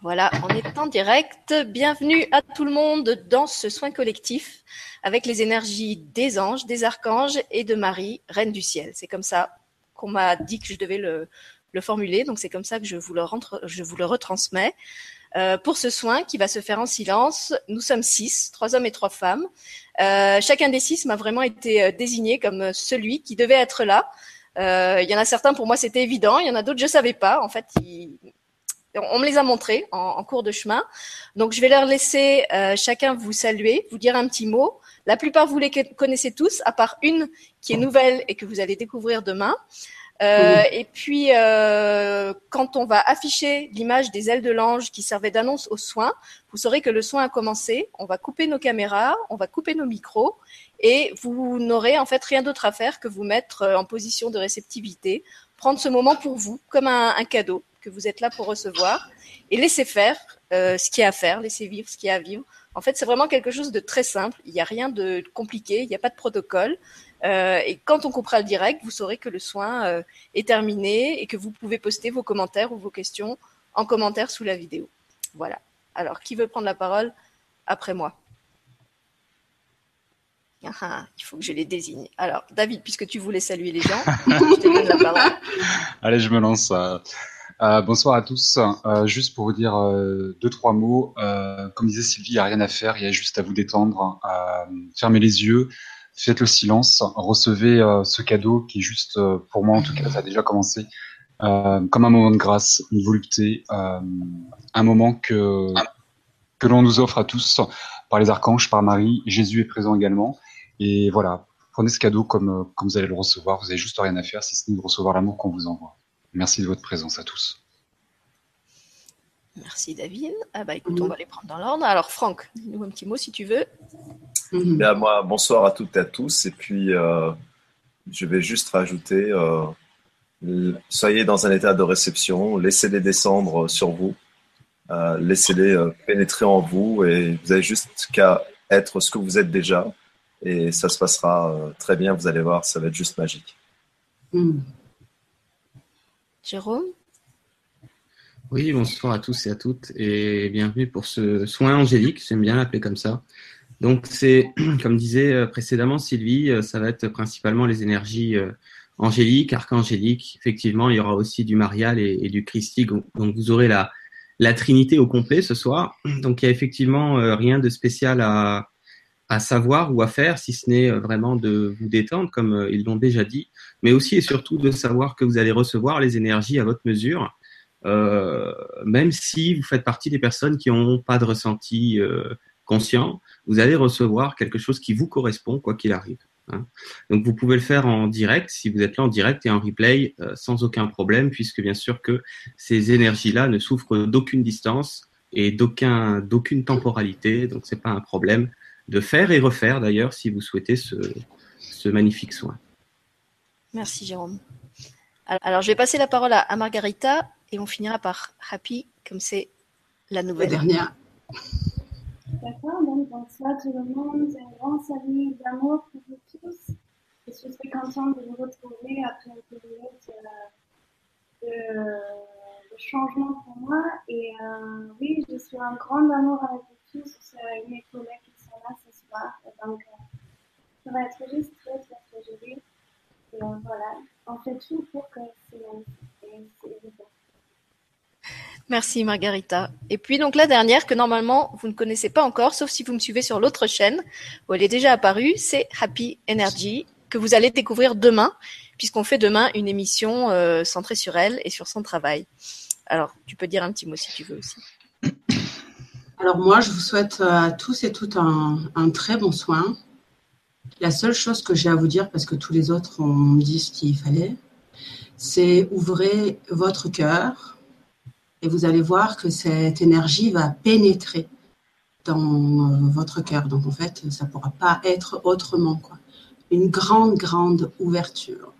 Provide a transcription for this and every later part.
Voilà, on est en direct. Bienvenue à tout le monde dans ce soin collectif avec les énergies des anges, des archanges et de Marie, Reine du ciel. C'est comme ça qu'on m'a dit que je devais le, formuler, donc c'est comme ça que je vous le, rentre, je vous le retransmets. Euh, pour ce soin qui va se faire en silence, nous sommes six, trois hommes et trois femmes. Euh, chacun des six m'a vraiment été euh, désigné comme celui qui devait être là. Il y en a certains pour moi c'était évident, il y en a d'autres je savais pas. En fait, on me les a montrés en, cours de chemin. Donc, je vais leur laisser euh, chacun vous saluer, vous dire un petit mot. La plupart, vous les connaissez tous, à part une qui est nouvelle et que vous allez découvrir demain. Euh, et puis, euh, quand on va afficher l'image des ailes de l'ange qui servait d'annonce au soin, vous saurez que le soin a commencé. On va couper nos caméras, on va couper nos micros, et vous n'aurez en fait rien d'autre à faire que vous mettre en position de réceptivité, prendre ce moment pour vous comme un cadeau vous êtes là pour recevoir et laisser faire euh, ce qu'il y a à faire, laisser vivre ce qu'il y a à vivre. En fait, c'est vraiment quelque chose de très simple. Il n'y a rien de compliqué, il n'y a pas de protocole. Euh, et quand on coupera le direct, vous saurez que le soin euh, est terminé et que vous pouvez poster vos commentaires ou vos questions en commentaire sous la vidéo. Voilà. Alors, qui veut prendre la parole après moi? Ah, ah, il faut que je les désigne. Alors, David, puisque tu voulais saluer les gens, je te donne la parole. Allez, je me lance. Bonsoir à tous. Euh, juste pour vous dire euh, deux trois mots. Euh, comme disait Sylvie, il n'y a rien à faire. Il y a juste à vous détendre. fermez les yeux, faites le silence, recevez ce cadeau qui est juste pour moi en tout cas, ça a déjà commencé. comme un moment de grâce, une volupté, un moment que que l'on nous offre à tous par les archanges, par Marie. Jésus est présent également. Et voilà, prenez ce cadeau comme, comme vous allez le recevoir. Vous n'avez juste rien à faire si ce n'est de recevoir l'amour qu'on vous envoie. Merci de votre présence à tous. Merci David. Ah bah écoute, on va les prendre dans l'ordre. Alors Franck, dis-nous un petit mot si tu veux. Bien, moi, bonsoir à toutes et à tous. Et puis, euh, je vais juste rajouter, euh, soyez dans un état de réception, laissez-les descendre sur vous, euh, laissez-les pénétrer en vous et vous avez juste qu'à être ce que vous êtes déjà et ça se passera très bien, vous allez voir, ça va être juste magique. Mm. Jérôme Oui, bonsoir à tous et à toutes et bienvenue pour ce soin angélique, j'aime bien l'appeler comme ça. Donc c'est, comme disait euh, précédemment Sylvie, euh, ça va être principalement les énergies euh, angéliques, archangéliques. Effectivement, il y aura aussi du marial et, du christique. Donc vous aurez la, Trinité au complet ce soir. Donc il y a effectivement rien de spécial à, à savoir ou à faire, si ce n'est vraiment de vous détendre, comme ils l'ont déjà dit mais aussi et surtout de savoir que vous allez recevoir les énergies à votre mesure, euh, même si vous faites partie des personnes qui n'ont pas de ressenti euh, conscient, vous allez recevoir quelque chose qui vous correspond, quoi qu'il arrive. Hein. Donc vous pouvez le faire en direct, si vous êtes là en direct et en replay, euh, sans aucun problème, puisque bien sûr que ces énergies-là ne souffrent d'aucune distance et d'aucun, d'aucune temporalité, donc c'est pas un problème de faire et refaire d'ailleurs si vous souhaitez ce, ce magnifique soin. Merci Jérôme. Alors, je vais passer la parole à, Margarita et on finira par Happy, comme c'est la nouvelle. dernière. D'accord, donc bonsoir tout le monde. Un grand salut d'amour pour vous tous. Je suis très contente de vous retrouver après une période de, de, changement pour moi. Et euh, oui, je suis en grand amour avec vous tous, mes collègues qui ce soir. donc, euh, ça va être juste très, très, très joli. Et voilà, on fait tout pour que c'est Merci Margarita. Et puis donc la dernière que normalement vous ne connaissez pas encore, sauf si vous me suivez sur l'autre chaîne où elle est déjà apparue, c'est Happy Energy que vous allez découvrir demain, puisqu'on fait demain une émission euh, centrée sur elle et sur son travail. Alors tu peux dire un petit mot si tu veux aussi. Alors moi je vous souhaite à tous et toutes un très bon soin la seule chose que j'ai à vous dire, parce que tous les autres ont dit ce qu'il fallait, c'est ouvrez votre cœur et vous allez voir que cette énergie va pénétrer dans euh, votre cœur. Donc en fait, ça ne pourra pas être autrement. Quoi. Une grande, grande ouverture.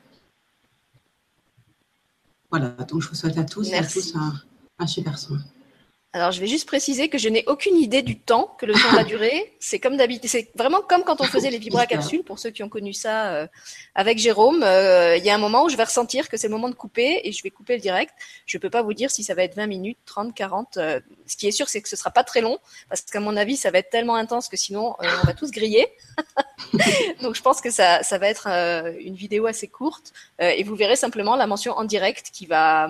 Voilà, donc je vous souhaite à tous et à tous un, un super soin. Alors, je vais juste préciser que je n'ai aucune idée du temps que le son va durer. C'est comme d'habitude, c'est vraiment comme quand on faisait les vibracapsules, pour ceux qui ont connu ça euh, avec Jérôme. Euh, il y a un moment où je vais ressentir que c'est le moment de couper et je vais couper le direct. Je peux pas vous dire si ça va être 20 minutes, 30, 40. Euh, ce qui est sûr, c'est que ce sera pas très long parce qu'à mon avis, ça va être tellement intense que sinon, on va tous griller. Donc, je pense que ça, ça va être une vidéo assez courte et vous verrez simplement la mention en direct qui va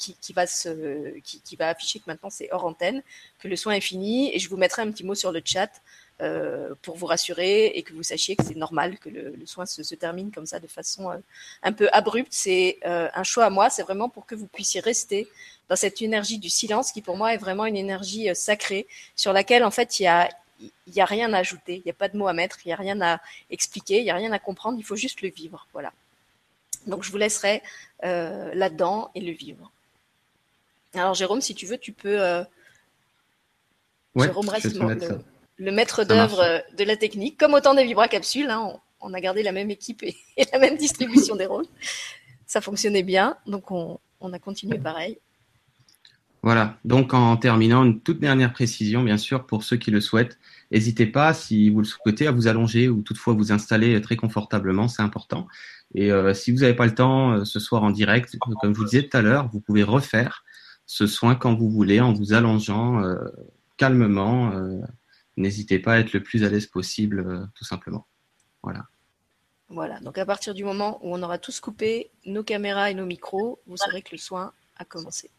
qui, va afficher que maintenant c'est hors antenne, que le soin est fini. Et je vous mettrai un petit mot sur le chat euh, pour vous rassurer et que vous sachiez que c'est normal que le, soin se, termine comme ça de façon euh, un peu abrupte. C'est euh, un choix à moi, c'est vraiment pour que vous puissiez rester dans cette énergie du silence qui pour moi est vraiment une énergie sacrée sur laquelle en fait il il n'y a rien à ajouter, il n'y a pas de mots à mettre, il n'y a rien à expliquer, il n'y a rien à comprendre, il faut juste le vivre. Voilà. Donc je vous laisserai là-dedans et le vivre. Alors Jérôme, si tu veux, tu peux. Euh, Jérôme reste le, maître d'œuvre euh, de la technique, comme autant des vibracapsules. Hein, on, a gardé la même équipe et, la même distribution des rôles. Ça fonctionnait bien, donc on, a continué pareil. Voilà, donc en terminant, une toute dernière précision, bien sûr, pour ceux qui le souhaitent. N'hésitez pas, si vous le souhaitez, à vous allonger ou toutefois vous installer très confortablement, c'est important. Et euh, si vous n'avez pas le temps ce soir en direct, comme je vous disais tout à l'heure, vous pouvez refaire ce soin quand vous voulez en vous allongeant euh, calmement. Euh, n'hésitez pas à être le plus à l'aise possible, euh, tout simplement. Voilà. Voilà, donc à partir du moment où on aura tous coupé nos caméras et nos micros, vous saurez que le soin a commencé.